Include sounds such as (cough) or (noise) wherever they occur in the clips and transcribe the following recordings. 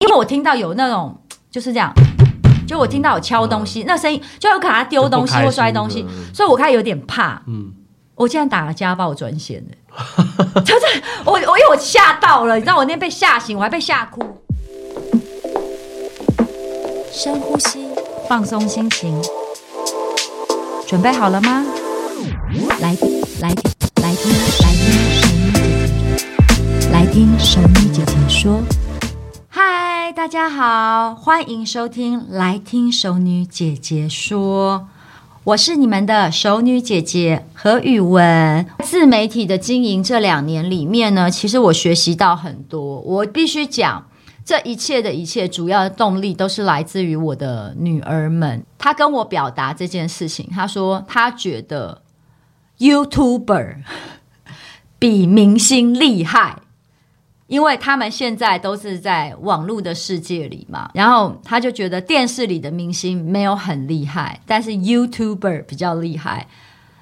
因为我听到有那种就是这样，就我听到有敲东西，嗯、那声音就有可能他丢东西或摔东西，所以我开始有点怕。嗯，我竟然打了家暴专线 (laughs) 的，就是我我因为我吓到了，你知道我那天被吓醒，我还被吓哭。深呼吸，放松心情，准备好了吗？来来来听来听，来听神秘姐姐说。大家好，欢迎收听《来听熟女姐姐说》，我是你们的熟女姐姐何妤玟。自媒体的经营这两年里面呢，其实我学习到很多。我必须讲，这一切的一切，主要的动力都是来自于我的女儿们。她跟我表达这件事情，她说她觉得 YouTuber 比明星厉害。因为他们现在都是在网络的世界里嘛，然后他就觉得电视里的明星没有很厉害，但是 YouTuber 比较厉害。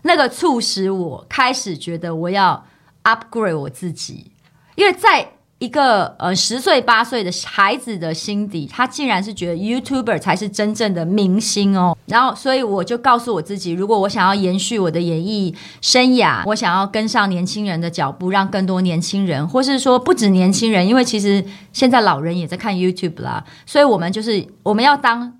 那个促使我开始觉得我要 upgrade 我自己，因为在。一个呃十岁八岁的孩子的心底，他竟然是觉得 YouTuber 才是真正的明星哦。然后，所以我就告诉我自己，如果我想要延续我的演艺生涯，我想要跟上年轻人的脚步，让更多年轻人，或是说不止年轻人，因为其实现在老人也在看 YouTube 啦。所以我们就是我们要当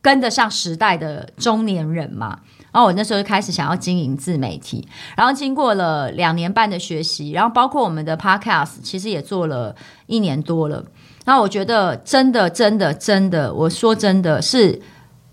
跟得上时代的中年人嘛。然后我那时候就开始想要经营自媒体，然后经过了两年半的学习，然后包括我们的 Podcast，其实也做了一年多了。然后我觉得真的、真的、真的，我说真的是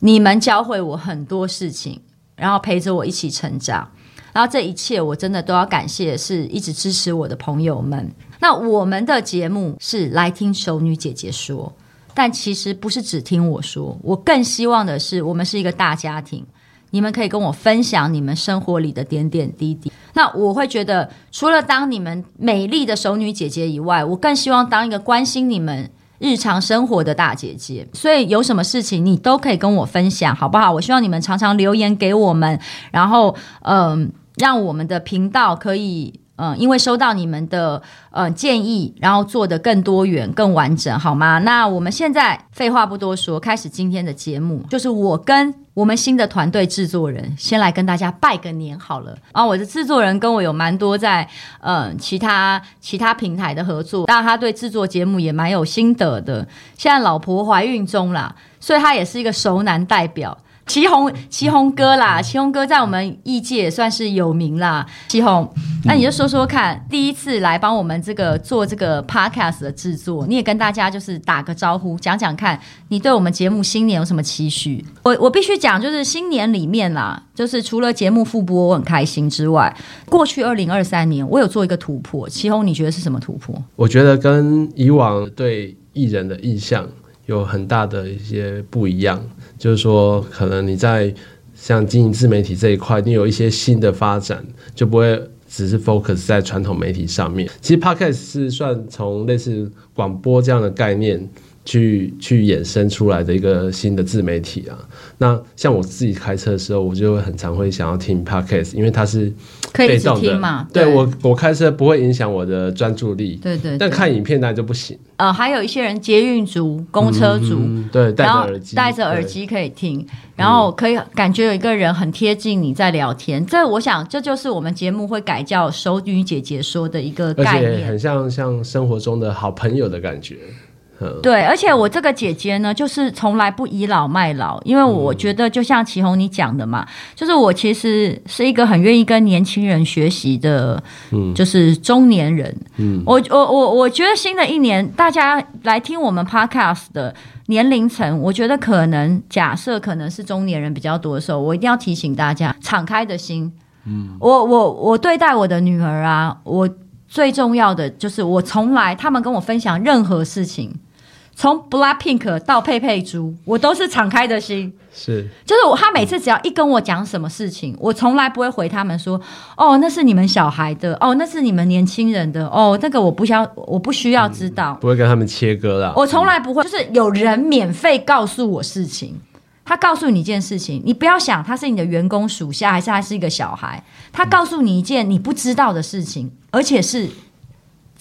你们教会我很多事情，然后陪着我一起成长。然后这一切我真的都要感谢，是一直支持我的朋友们。那我们的节目是来听熟女姐姐说，但其实不是只听我说，我更希望的是我们是一个大家庭。你们可以跟我分享你们生活里的点点滴滴，那我会觉得，除了当你们美丽的熟女姐姐以外，我更希望当一个关心你们日常生活的大姐姐。所以有什么事情你都可以跟我分享，好不好？我希望你们常常留言给我们，然后嗯、让我们的频道可以。嗯，因为收到你们的呃建议，然后做得更多元、更完整，好吗？那我们现在废话不多说，开始今天的节目。就是我跟我们新的团队制作人，先来跟大家拜个年好了。啊，我的制作人跟我有蛮多在嗯其他其他平台的合作，当然他对制作节目也蛮有心得的。现在老婆怀孕中啦，所以他也是一个熟男代表。祁宏，祁宏哥啦，祁宏哥在我们业界也算是有名啦。祁宏，那你就说说看，第一次来帮我们这个做这个 podcast 的制作，你也跟大家就是打个招呼，讲讲看你对我们节目新年有什么期许？我我必须讲，就是新年里面啦，就是除了节目复播我很开心之外，过去二零二三年我有做一个突破。祁宏，你觉得是什么突破？我觉得跟以往对艺人的印象有很大的一些不一样。就是说，可能你在像经营自媒体这一块，你有一些新的发展，就不会只是 focus 在传统媒体上面。其实 Podcast 是算从类似广播这样的概念去去衍生出来的一个新的自媒体啊。那像我自己开车的时候，我就会很常会想要听 Podcast，因为它是被动的嘛。对，对我，我开车不会影响我的专注力。对，对对。但看影片那就不行。呃，还有一些人捷运族、公车族，嗯、对，戴着耳机，戴着耳机可以听，然后可以感觉有一个人很贴近你在聊天。这我想，这就是我们节目会改叫“熟女姐姐说”的一个概念，很像像生活中的好朋友的感觉。对，而且我这个姐姐呢，就是从来不倚老卖老，因为我觉得就像祁宏你讲的嘛，就是我其实是一个很愿意跟年轻人学习的，嗯就是中年人。嗯，我我我我觉得新的一年大家来听我们 Podcast 的年龄层，我觉得可能假设可能是中年人比较多的时候，我一定要提醒大家敞开的心。嗯，我我我对待我的女儿啊，我最重要的就是我从来他们跟我分享任何事情。从 BLACKPINK 到佩佩猪，我都是敞开的心。是，就是我，他每次只要一跟我讲什么事情，我从来不会回他们说，哦，那是你们小孩的，哦，那是你们年轻人的，哦，那个我不需要，我不需要知道，嗯、不会跟他们切割了。我从来不会，就是有人免费告诉我事情，他告诉你一件事情，你不要想他是你的员工属下，还是他是一个小孩，他告诉你一件你不知道的事情，而且是。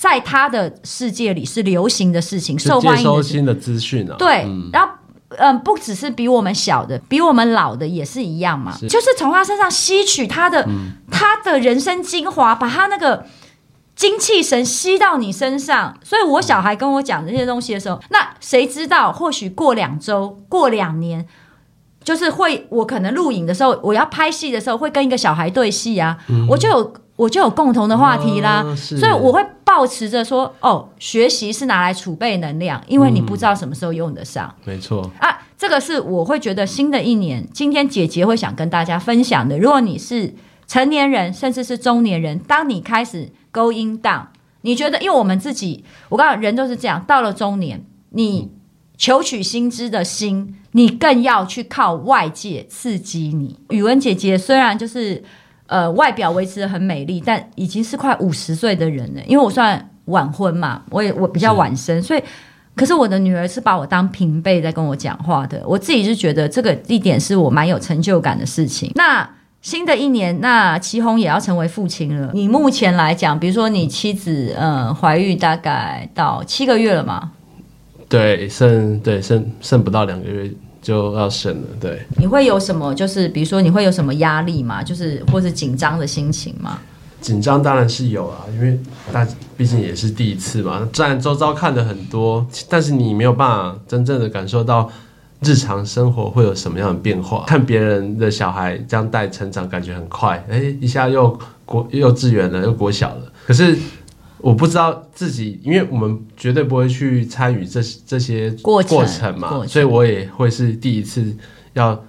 在他的世界里是流行的事情，受欢迎收新的资讯啊。对，嗯、然后嗯，不只是比我们小的，比我们老的也是一样嘛。是就是从他身上吸取他的、嗯、他的人生精华，把他那个精气神吸到你身上。所以我小孩跟我讲这些东西的时候，嗯、那谁知道？或许过两周、过两年，就是会我可能录影的时候，我要拍戏的时候，会跟一个小孩对戏啊，嗯、我就有。我就有共同的话题啦，哦、所以我会抱持着说，哦，学习是拿来储备能量，因为你不知道什么时候用得上。嗯、没错啊，这个是我会觉得新的一年，今天姐姐会想跟大家分享的。如果你是成年人，甚至是中年人，当你开始 going down，你觉得，因为我们自己，我告诉你，人都是这样，到了中年，你求取新知的心，你更要去靠外界刺激你。语文姐姐虽然就是。呃，外表维持的很美丽，但已经是快五十岁的人了。因为我算晚婚嘛，我也我比较晚生，所以，可是我的女儿是把我当平辈在跟我讲话的。我自己是觉得这个一点是我蛮有成就感的事情。那新的一年，那祁红也要成为父亲了。你目前来讲，比如说你妻子，嗯，怀孕大概到七个月了嘛？对，剩对剩剩不到两个月。就要生了，对。你会有什么？就是比如说，你会有什么压力吗？就是或者紧张的心情吗？紧张当然是有啊，因为大毕竟也是第一次嘛。虽然周遭看的很多，但是你没有办法真正的感受到日常生活会有什么样的变化。看别人的小孩这样带成长，感觉很快，哎，一下又国幼稚园了，又国小了。可是。我不知道自己，因为我们绝对不会去参与这这些过程嘛，程所以我也会是第一次要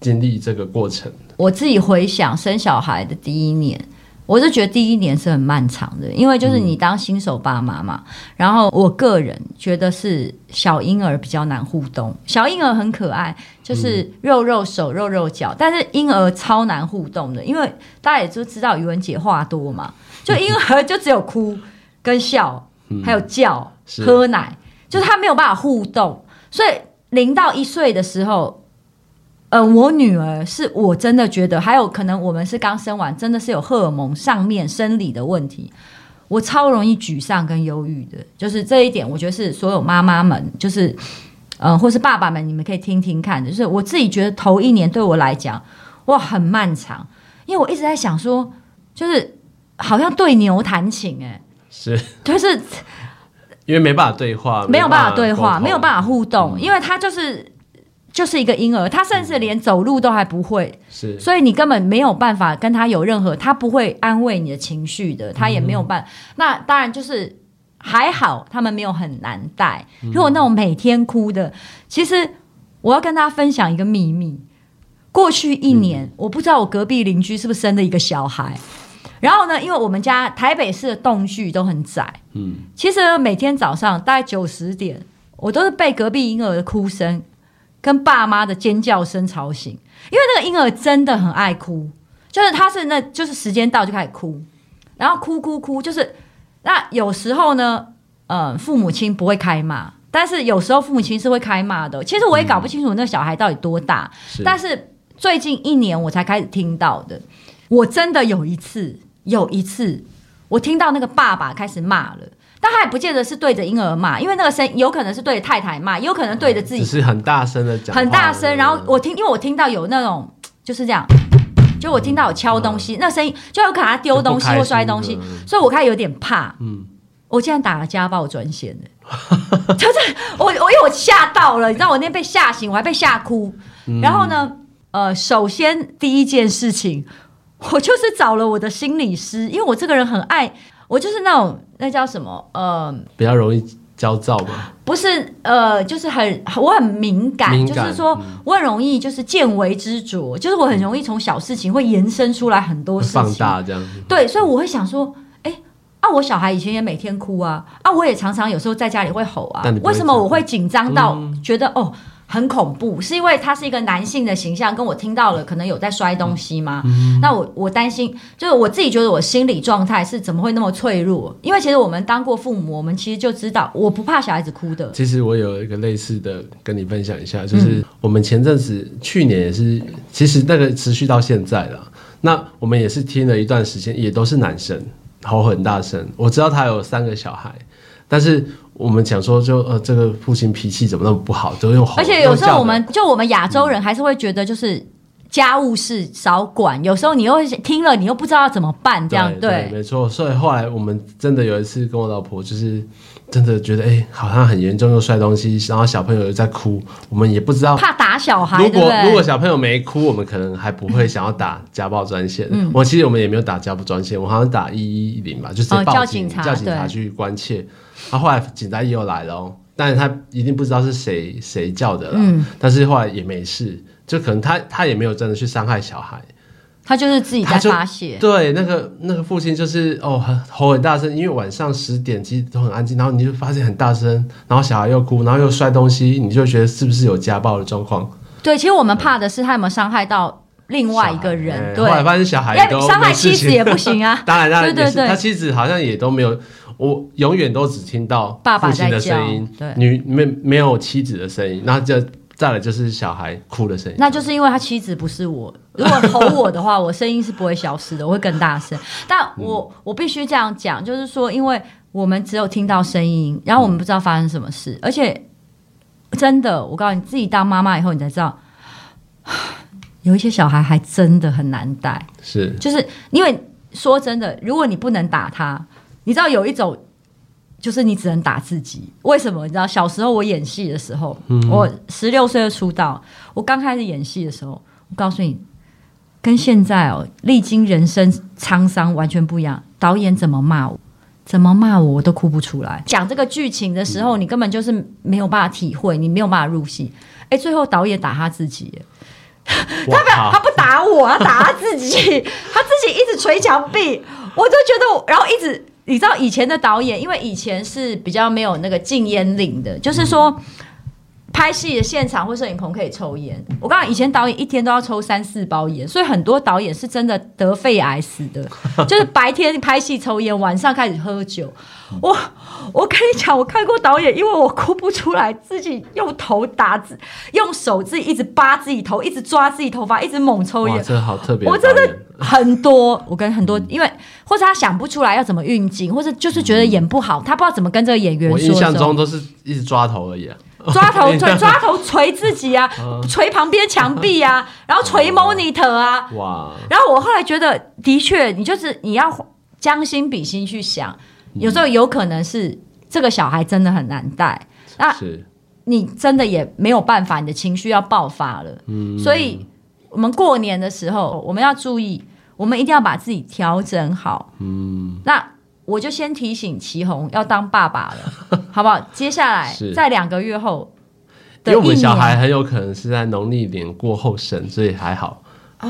经历这个过程。我自己回想生小孩的第一年，我就觉得第一年是很漫长的，因为就是你当新手爸妈嘛。嗯、然后我个人觉得是小婴儿比较难互动，小婴儿很可爱，就是肉肉手、肉肉脚，但是婴儿超难互动的，因为大家也都知道语文姐话多嘛，就婴儿就只有哭。跟笑，还有叫、嗯、喝奶，就是他没有办法互动。所以零到一岁的时候，呃，我女儿是我真的觉得，还有可能我们是刚生完，真的是有荷尔蒙上面生理的问题，我超容易沮丧跟忧郁的。就是这一点，我觉得是所有妈妈们，就是嗯、呃，或是爸爸们，你们可以听听看的。就是我自己觉得头一年对我来讲，哇，很漫长，因为我一直在想说，就是好像对牛弹琴、欸，哎。是，(laughs) 就是因为没办法对话，没有办法对话，没有办法互动，嗯、因为他就是就是一个婴儿，他甚至连走路都还不会，是，所以你根本没有办法跟他有任何，他不会安慰你的情绪的，他也没有办那当然就是还好，他们没有很难带。如果那种每天哭的，其实我要跟大家分享一个秘密，过去一年，嗯、我不知道我隔壁邻居是不是生了一个小孩。然后呢，因为我们家台北市的栋距都很窄，嗯，其实每天早上大概九十点，我都是被隔壁婴儿的哭声跟爸妈的尖叫声吵醒，因为那个婴儿真的很爱哭，就是他是那就是时间到就开始哭，然后哭哭哭，就是那有时候呢，呃，父母亲不会开骂，但是有时候父母亲是会开骂的。其实我也搞不清楚那小孩到底多大，嗯，但是最近一年我才开始听到的，我真的有一次。有一次，我听到那个爸爸开始骂了，但他也不见得是对着婴儿骂，因为那个声有可能是对着太太骂，也有可能对着自己，只是很大声的讲，很大声。然后我听，因为我听到有那种就是这样，就我听到有敲东西，嗯、那声音就有可能他丢东西或摔东西，所以我开始有点怕。嗯，我竟然打了家暴专线的，就是我我因为我吓到了，你知道我那天被吓醒，我还被吓哭。嗯、然后呢，呃，首先第一件事情。(laughs) 我就是找了我的心理师，因为我这个人很爱，我就是那种那叫什么呃，比较容易焦躁吧。不是呃，就是很我很敏感，敏感就是说、嗯、我很容易就是见微知著，就是我很容易从小事情会延伸出来很多事情，放大这样子。对，所以我会想说，哎，啊，我小孩以前也每天哭啊，啊，我也常常有时候在家里会吼啊，为什么我会紧张到觉得、嗯、哦？很恐怖，是因为他是一个男性的形象，跟我听到了可能有在摔东西吗？嗯、那我我担心，就是我自己觉得我心理状态是怎么会那么脆弱？因为其实我们当过父母，我们其实就知道，我不怕小孩子哭的。其实我有一个类似的跟你分享一下，就是我们前阵子、嗯、去年也是，其实那个持续到现在了。那我们也是听了一段时间，也都是男生吼很大声。我知道他有三个小孩，但是。我们讲说就，就呃，这个父亲脾气怎么那么不好，都用吼。而且有时候我们就我们亚洲人还是会觉得，就是家务事少管。嗯、有时候你又听了，你又不知道要怎么办，这样对，没错。所以后来我们真的有一次跟我老婆，就是真的觉得，哎，好像很严重，又摔东西，然后小朋友又在哭，我们也不知道怕打小孩。如果如果小朋友没哭，我们可能还不会想要打家暴专线。嗯，我其实我们也没有打家暴专线，我好像打一一零吧，就是报警、哦、叫警察，叫警察去关切。他后来警察也有来了哦，但是他一定不知道是谁谁叫的了。嗯，但是后来也没事，就可能他他也没有真的去伤害小孩，他就是自己在发泄。对，那个那个父亲就是哦，吼很大声，因为晚上十点其实都很安静，然后你就发现很大声，然后小孩又哭，然后又摔东西，你就觉得是不是有家暴的状况？对，其实我们怕的是他有没有伤害到另外一个人。欸、对，后来发现小孩都伤害妻子也不行啊。(laughs) 当然，当然，对对对，他妻子好像也都没有。我永远都只听到爸爸的声音，爸爸女没没有妻子的声音，然后就再来就是小孩哭的声音。那就是因为他妻子不是我，如果吼我的话，我声音是不会消失的，我会更大声。(laughs) 但我我必须这样讲，就是说，因为我们只有听到声音，然后我们不知道发生什么事，嗯、而且真的，我告诉你，自己当妈妈以后，你才知道，(sighs) 有一些小孩还真的很难带。是，就是因为说真的，如果你不能打他。你知道有一种，就是你只能打自己。为什么？你知道小时候我演戏的时候，嗯、我十六岁就出道。我刚开始演戏的时候，我告诉你，跟现在哦，历经人生沧桑完全不一样。导演怎么骂我，怎么骂我，我都哭不出来。讲这个剧情的时候，你根本就是没有办法体会，你没有办法入戏。哎，最后导演打他自己，他不他不打我，他打他自己，他自己一直捶墙壁，我就觉得，然后一直。你知道以前的导演，因为以前是比较没有那个禁烟令的，就是说拍戏的现场或摄影棚可以抽烟。我刚刚以前导演一天都要抽三四包烟，所以很多导演是真的得肺癌死的，(laughs) 就是白天拍戏抽烟，晚上开始喝酒。我我跟你讲，我看过导演，因为我哭不出来，自己用头打字，用手自己一直扒自己头，一直抓自己头发，一直猛抽烟。这好特别，我真的。很多，我跟很多，因为或者他想不出来要怎么运镜，或者就是觉得演不好，他不知道怎么跟这个演员说。我印象中都是一直抓头而已啊，(laughs) 抓头抓抓头捶自己啊，(laughs) 捶旁边墙壁啊，(laughs) 然后捶 monitor 啊，哇！然后我后来觉得，的确，你就是你要将心比心去想，有时候有可能是这个小孩真的很难带，那你真的也没有办法，你的情绪要爆发了，嗯，所以。我们过年的时候，我们要注意，我们一定要把自己调整好。嗯，那我就先提醒祁红要当爸爸了，(laughs) 好不好？接下来在两个月后，因为我们小孩很有可能是在农历年过后生，所以还好。哦，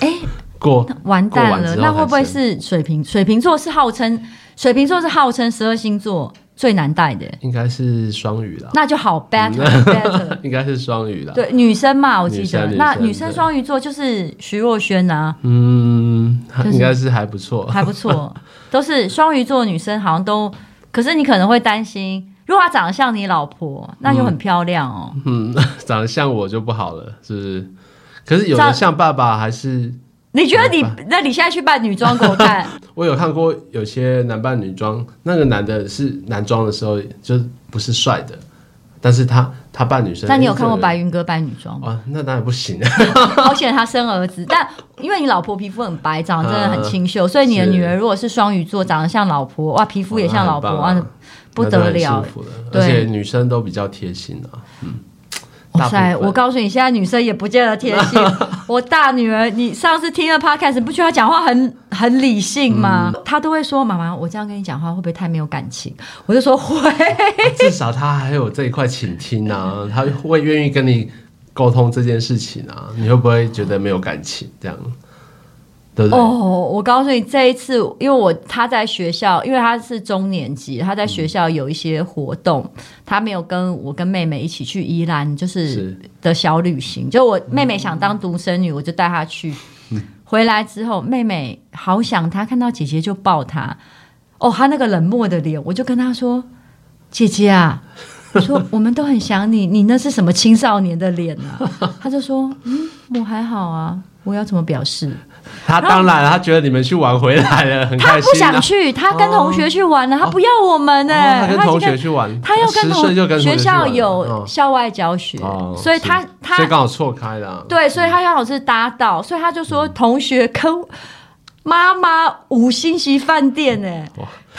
哎、(laughs) 呃，(laughs) 过完蛋了，那会不会是水瓶？水瓶座是号称水瓶座是号称十二星座。最难带的应该是双鱼了，那就好 better better，(laughs) 应该是双鱼了。对，女生嘛，我记得那女生双鱼座就是徐若瑄呐。嗯，应该是还不错，还不错，(laughs) 都是双鱼座的女生，好像都。可是你可能会担心，如果她长得像你老婆，那就很漂亮哦。嗯，(laughs) 长得像我就不好了，是不是？可是有的像爸爸还是。你觉得你那你现在去扮女装给我看？(laughs) 我有看过有些男扮女装，那个男的是男装的时候就不是帅的，但是他他扮女生。那你有看过白云哥扮女装吗？啊，那当然不行。(laughs) 好险他生儿子，但因为你老婆皮肤很白，长得真的很清秀，所以你的女儿如果是双鱼座，长得像老婆，哇，皮肤也像老婆，哇，不得了。而且女生都比较贴心啊，嗯。哇塞！我告诉你，现在女生也不见得贴心。(laughs) 我大女儿，你上次听了 Podcast，你不觉得她讲话很很理性吗？嗯、她都会说：“妈妈，我这样跟你讲话会不会太没有感情？”我就说：“会。”至少她还有这一块倾听啊，(laughs) 她会愿意跟你沟通这件事情啊。你会不会觉得没有感情？这样，对不对？哦，我告诉你，这一次，因为我他在学校，因为他是中年级，他在学校有一些活动，嗯、他没有跟我跟妹妹一起去宜兰，就是的小旅行。就我妹妹想当独生女，嗯、我就带她去。嗯、回来之后，妹妹好想她，看到姐姐就抱她。哦，她那个冷漠的脸，我就跟她说：“姐姐啊，我 (laughs) 说我们都很想你，你那是什么青少年的脸啊？”她就说：“嗯，我还好啊，我要怎么表示？”他当然，他觉得你们去玩回来了，很开心。他不想去，他跟同学去玩了，他不要我们呢。他跟同学去玩，他要跟同学校有校外教学，所以他他所以刚好错开了。对，所以他刚好是搭到，所以他就说同学跟妈妈五星级饭店呢。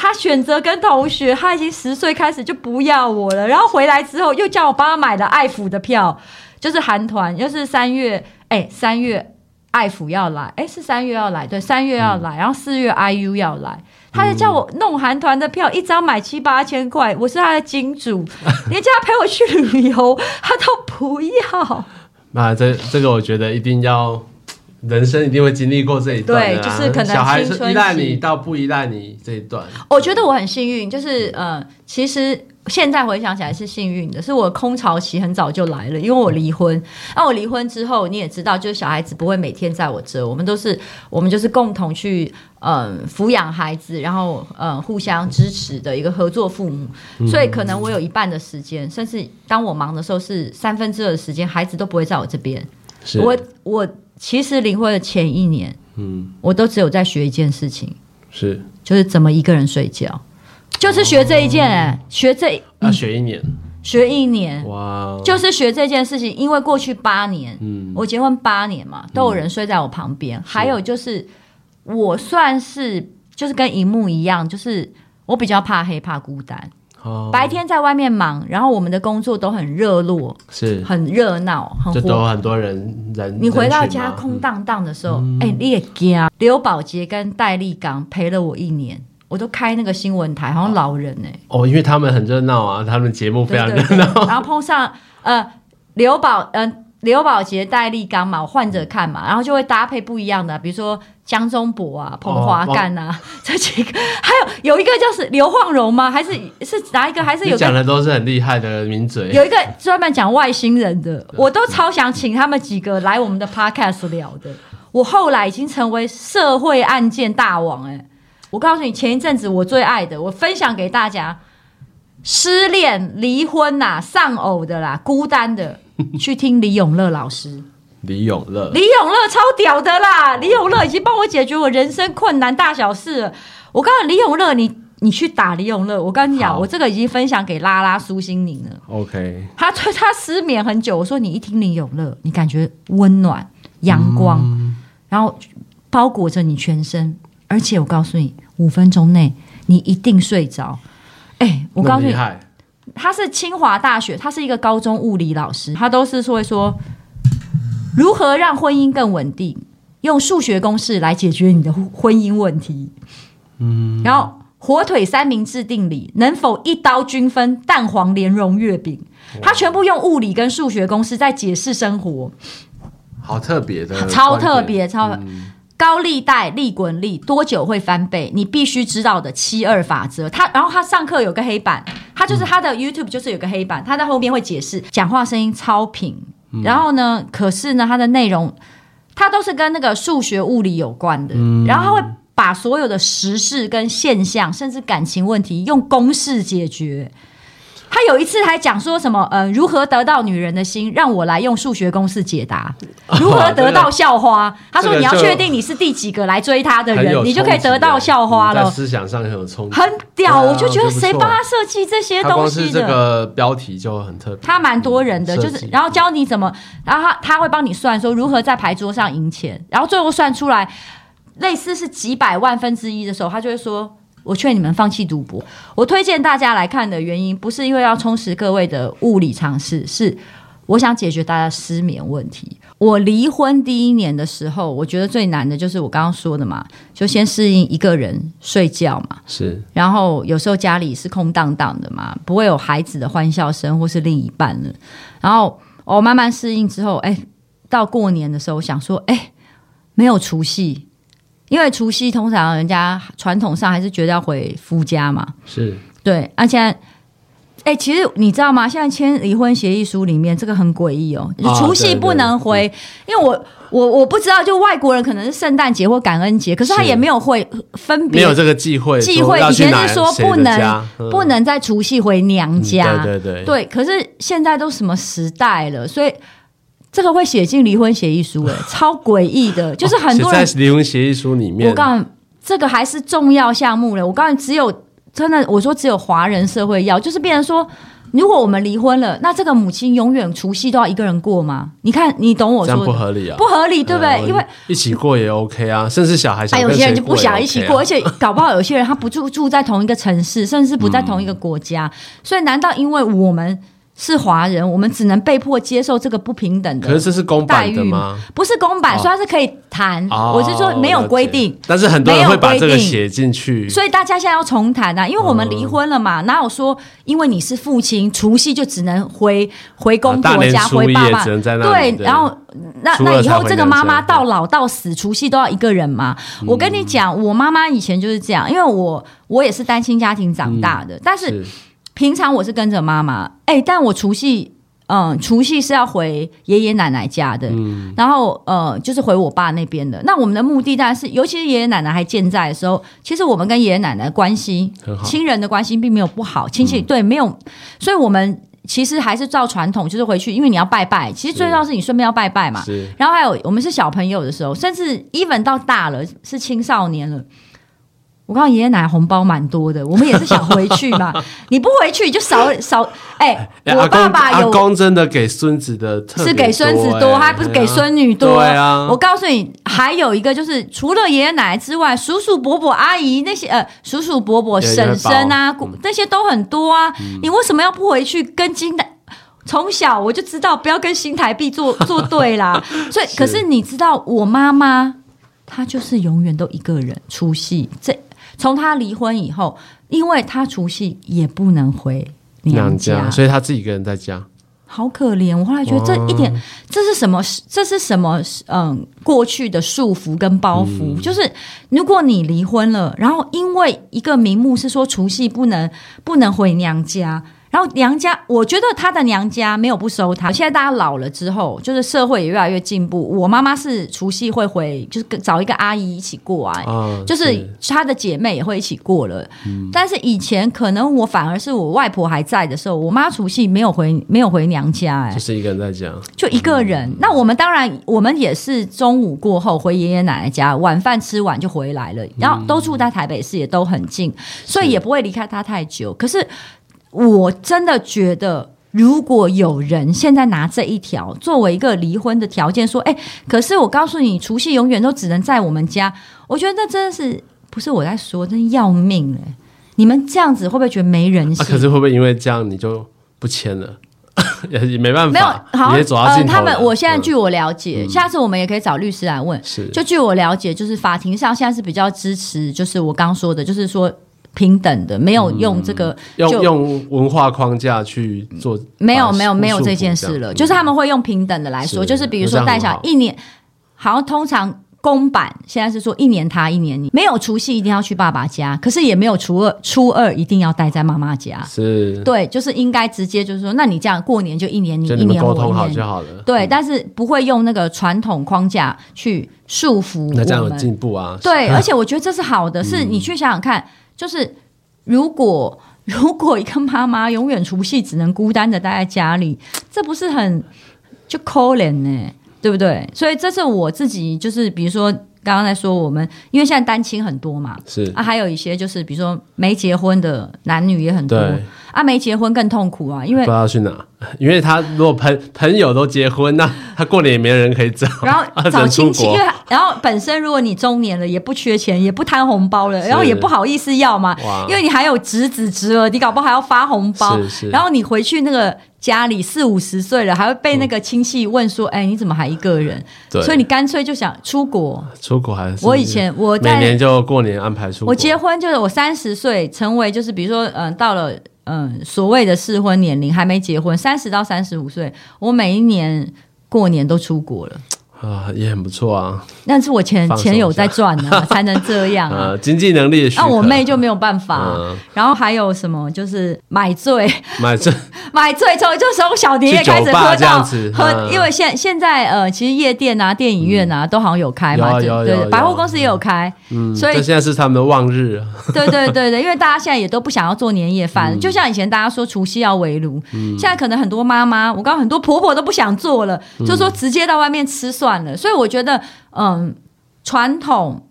他选择跟同学，他已经十岁开始就不要我了，然后回来之后又叫我帮他买了爱抚的票，就是韩团，又是三月，哎，三月。爱抚要来，哎，是三月要来，对，三月要来，嗯、然后四月 IU 要来，他就叫我弄韩团的票，一张买七八千块，我是他的金主，连叫他陪我去旅游，(laughs) 他都不要。那这这个我觉得一定要，人生一定会经历过这一段，对，就是可能小孩是依赖你到不依赖你这一段。我觉得我很幸运，就是呃，其实。现在回想起来是幸运的，是我空巢期很早就来了，因为我离婚。那我离婚之后，你也知道，就是小孩子不会每天在我这，我们都是我们就是共同去嗯抚养孩子，然后嗯互相支持的一个合作父母。所以可能我有一半的时间，甚至当我忙的时候，是三分之二的时间，孩子都不会在我这边。我我其实离婚的前一年，嗯，我都只有在学一件事情，是就是怎么一个人睡觉。就是学这一件，欸，哦、学这要，嗯、学一年，学一年，哇，就是学这件事情。因为过去八年，嗯，我结婚八年嘛，都有人睡在我旁边。嗯、还有就是，我算是就是跟荧幕一样，就是我比较怕黑，怕孤单。哦，白天在外面忙，然后我们的工作都很热络，是很热闹，很都很多人人。你回到家空荡荡的时候，哎、嗯欸，你也惊。刘宝杰跟戴立刚陪了我一年。我都开那个新闻台，好像老人呢、欸。哦，因为他们很热闹啊，他们节目非常热闹。然后碰上呃刘宝呃刘宝杰、戴立刚嘛，我换着看嘛，然后就会搭配不一样的，比如说江中博啊、彭华干啊、哦、(laughs) 这几个，还有有一个就是刘晃荣吗？还是是哪一个？还是有讲的都是很厉害的名嘴。有一个专门讲外星人的，我都超想请他们几个来我们的 podcast 聊的。我后来已经成为社会案件大王哎、欸。我告诉你，前一阵子我最爱的，我分享给大家，失恋、离婚呐、啊、丧偶的啦、孤单的，去听李永乐老师。李永乐，李永乐超屌的啦！李永乐已经帮我解决我人生困难大小事了。我告诉你，李永乐，你你去打李永乐。我跟你讲，我这个已经分享给拉拉苏心宁了。OK，他他失眠很久，我说你一听李永乐，你感觉温暖、阳光，嗯、然后包裹着你全身。而且我告诉你，五分钟内你一定睡着。哎，我告诉你，他是清华大学，他是一个高中物理老师，他都是会说如何让婚姻更稳定，用数学公式来解决你的婚姻问题。嗯，然后火腿三明治定理能否一刀均分蛋黄莲蓉月饼，他全部用物理跟数学公式在解释生活，好特别的，超特别，超。嗯高利贷利滚利多久会翻倍？你必须知道的七二法则。他然后他上课有个黑板，他就是他的 YouTube 就是有个黑板，他在后面会解释，讲话声音超平。然后呢，可是呢，他的内容他都是跟那个数学物理有关的。然后他会把所有的时事跟现象，甚至感情问题用公式解决。他有一次还讲说什么？呃，如何得到女人的心？让我来用数学公式解答。如何得到校花？哦这个、他说你要确定你是第几个来追他的人，你就可以得到校花了。在思想上很有冲击，很屌。啊、我就觉得谁帮他设计这些东西的？这个标题就很特别。他蛮多人的，就是然后教你怎么，然后他他会帮你算说如何在牌桌上赢钱，然后最后算出来类似是几百万分之一的时候，他就会说。我劝你们放弃赌博。我推荐大家来看的原因，不是因为要充实各位的物理常识，是我想解决大家失眠问题。我离婚第一年的时候，我觉得最难的就是我刚刚说的嘛，就先适应一个人睡觉嘛，是。然后有时候家里是空荡荡的嘛，不会有孩子的欢笑声或是另一半了。然后我慢慢适应之后，哎，到过年的时候，我想说，哎，没有除夕。因为除夕通常人家传统上还是觉得要回夫家嘛。是，对，而且。哎、欸，其实你知道吗？现在签离婚协议书里面这个很诡异哦，除夕不能回，哦、因为我我我不知道，就外国人可能是圣诞节或感恩节，可是他也没有会分别，没有这个忌讳，忌讳以前是说不能、嗯、不能在除夕回娘家，嗯、对对对，对，可是现在都什么时代了，所以这个会写进离婚协议书，哎，(laughs) 超诡异的，就是很多人、哦、在离婚协议书里面，我告诉你，这个还是重要项目了，我告诉你，只有。真的，我说只有华人社会要，就是变成说，如果我们离婚了，那这个母亲永远除夕都要一个人过吗？你看，你懂我说的？不合理啊，不合理，对不对？嗯、因为一起过也 OK 啊，甚至小孩想、OK 啊、有些人就不想一起过，而且搞不好有些人他不住住在同一个城市，甚至不在同一个国家，嗯、所以难道因为我们？是华人，我们只能被迫接受这个不平等的待遇。可是这是公版的吗？不是公版，哦、所以它是可以谈。哦、我是说没有规定，但是很多人会把这个写进去。所以大家现在要重谈啊，因为我们离婚了嘛，嗯、哪有说因为你是父亲，除夕就只能回回公婆家，啊、回爸爸对，对，然后那那以后这个妈妈到老到死，除夕都要一个人嘛？嗯、我跟你讲，我妈妈以前就是这样，因为我我也是单亲家庭长大的，嗯、但是。是平常我是跟着妈妈，哎、欸，但我除夕，嗯，除夕是要回爷爷奶奶家的，嗯，然后呃，就是回我爸那边的。那我们的目的当然是，尤其是爷爷奶奶还健在的时候，其实我们跟爷爷奶奶的关系，亲人的关系并没有不好，亲戚、嗯、对没有，所以我们其实还是照传统，就是回去，因为你要拜拜。其实最重要是你顺便要拜拜嘛。然后还有我们是小朋友的时候，甚至 even 到大了是青少年了。我告诉爷爷奶奶红包蛮多的，我们也是想回去嘛。(laughs) 你不回去就少少。哎、欸，我爸爸有阿公真的给孙子的是给孙子多，还不是给孙女多。对啊，我告诉你，还有一个就是除了爷爷奶奶之外，叔叔伯伯阿姨那些呃，叔叔伯伯婶婶啊，那些都很多啊。嗯、你为什么要不回去跟金台？从小我就知道不要跟新台币作作 (laughs) 对啦。所以，是可是你知道，我妈妈她就是永远都一个人出戏这。从他离婚以后，因为他除夕也不能回娘家，所以他自己一个人在家，好可怜。我后来觉得这一点，哇这是什么？这是什么？嗯，过去的束缚跟包袱，嗯、就是如果你离婚了，然后因为一个名目是说除夕不能不能回娘家。然后娘家，我觉得她的娘家没有不收她。现在大家老了之后，就是社会也越来越进步。我妈妈是除夕会回，就是找一个阿姨一起过啊，哦、就是她的姐妹也会一起过了。嗯、但是以前可能我反而是我外婆还在的时候，我妈除夕没有回，没有回娘家、欸，哎，就是一个人在家，就一个人。嗯、那我们当然，我们也是中午过后回爷爷奶奶家，晚饭吃完就回来了。然后都住在台北市，也都很近，所以也不会离开她太久。可是。我真的觉得，如果有人现在拿这一条作为一个离婚的条件，说：“哎，可是我告诉你，除夕永远都只能在我们家。”我觉得那真的是不是我在说，真要命哎！你们这样子会不会觉得没人性？啊、可是会不会因为这样你就不签了？(laughs) 也没办法，没有好。呃，他们我现在据我了解，嗯、下次我们也可以找律师来问。是，就据我了解，就是法庭上现在是比较支持，就是我刚说的，就是说。平等的，没有用这个，用用文化框架去做，没有没有没有这件事了。就是他们会用平等的来说，就是比如说带小一年，好像通常公版现在是说一年他一年你，没有除夕一定要去爸爸家，可是也没有初二初二一定要待在妈妈家。是，对，就是应该直接就是说，那你这样过年就一年你一年沟通好就好了。对，但是不会用那个传统框架去束缚。那这样有进步啊？对，而且我觉得这是好的，是你去想想看。就是如果如果一个妈妈永远除夕只能孤单的待在家里，这不是很就可怜呢？对不对？所以这是我自己，就是比如说刚刚在说我们，因为现在单亲很多嘛，是啊，还有一些就是比如说没结婚的男女也很多。啊，没结婚更痛苦啊，因为不知道去哪，因为他如果朋朋友都结婚，那 (laughs) 他过年也没人可以找，然后找亲戚，因为然后本身如果你中年了，也不缺钱，也不贪红包了，然后也不好意思要嘛，因为你还有侄子侄儿，你搞不好还要发红包，然后你回去那个家里四五十岁了，还会被那个亲戚问说，哎，你怎么还一个人？所以你干脆就想出国，出国还是。我以前我每年就过年安排出国，我结婚就是我三十岁成为就是比如说嗯到了。嗯，所谓的适婚年龄还没结婚，三十到三十五岁，我每一年过年都出国了，啊，也很不错啊。但是我钱钱有在赚呢、啊，(laughs) 才能这样啊。呃、经济能力，那、啊、我妹就没有办法、啊。嗯、然后还有什么？就是买醉，买醉，(laughs) 买醉从就从小年夜开始喝到喝，嗯、因为现现在呃，其实夜店啊、电影院啊、嗯、都好像有开嘛，有对，百货公司也有开。嗯，所以现在是他们的旺日。(laughs) 对对对对，因为大家现在也都不想要做年夜饭，嗯、就像以前大家说除夕要围炉，嗯、现在可能很多妈妈，我刚刚很多婆婆都不想做了，嗯、就说直接到外面吃算了。所以我觉得。嗯，传统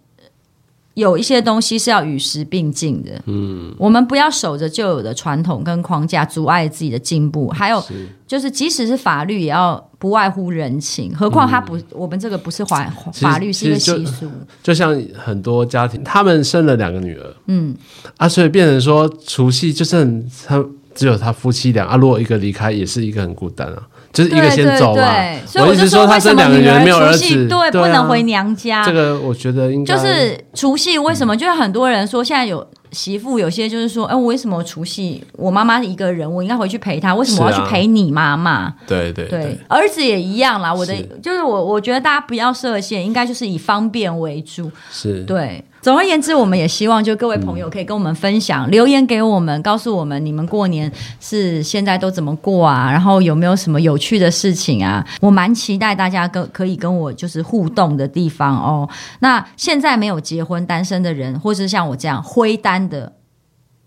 有一些东西是要与时并进的。嗯，我们不要守着旧有的传统跟框架，阻碍自己的进步。还有就是，即使是法律，也要不外乎人情。何况他不，嗯、我们这个不是法法律，是一个习俗就。就像很多家庭，他们生了两个女儿，嗯啊，所以变成说除夕就剩他只有他夫妻俩啊，如果一个离开，也是一个很孤单啊。就是一个先走嘛，所以我就说，为什么女儿除夕对对不能回娘家？这个我觉得应该就是除夕为什么？就是很多人说现在有媳妇，有些就是说，哎，为什么除夕我妈妈一个人，我应该回去陪她？为什么我要去陪你妈妈？对对对，儿子也一样啦。我的就是我，我觉得大家不要设限，应该就是以方便为主。是对。总而言之，我们也希望就各位朋友可以跟我们分享，留言给我们，告诉我们你们过年是现在都怎么过啊？然后有没有什么有趣的事情啊？我蛮期待大家跟可以跟我就是互动的地方哦。那现在没有结婚单身的人，或是像我这样灰单的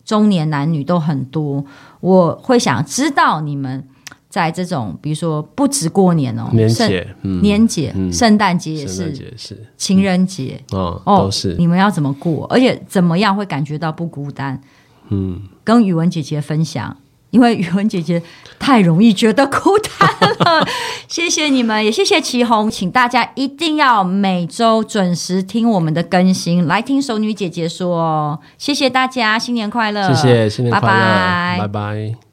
中年男女都很多，我会想知道你们。在这种，比如说不止过年哦，年节、年节、圣诞节也是，情人节哦，都是。你们要怎么过？而且怎么样会感觉到不孤单？嗯，跟宇文姐姐分享，因为宇文姐姐太容易觉得孤单了。(laughs) 谢谢你们，也谢谢祁红，请大家一定要每周准时听我们的更新，来听熟女姐姐说。谢谢大家，新年快乐！谢谢，新年快乐，拜拜，拜拜。